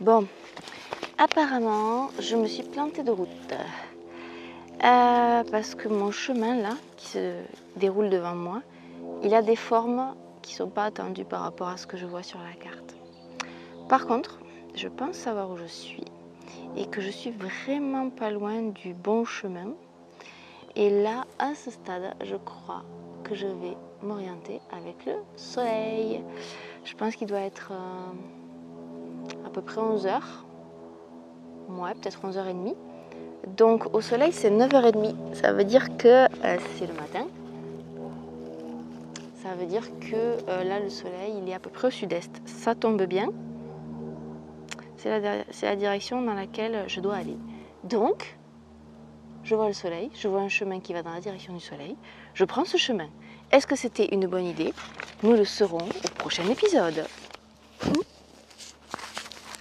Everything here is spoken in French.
Bon, apparemment, je me suis plantée de route. Euh, parce que mon chemin là, qui se déroule devant moi, il a des formes qui ne sont pas attendues par rapport à ce que je vois sur la carte. Par contre, je pense savoir où je suis et que je suis vraiment pas loin du bon chemin. Et là, à ce stade, je crois que je vais m'orienter avec le soleil. Je pense qu'il doit être euh, peu près 11h. Ouais, peut-être 11h30. Donc au soleil, c'est 9h30. Ça veut dire que euh, c'est le matin. Ça veut dire que euh, là, le soleil, il est à peu près au sud-est. Ça tombe bien. C'est la, la direction dans laquelle je dois aller. Donc, je vois le soleil, je vois un chemin qui va dans la direction du soleil. Je prends ce chemin. Est-ce que c'était une bonne idée? Nous le saurons au prochain épisode.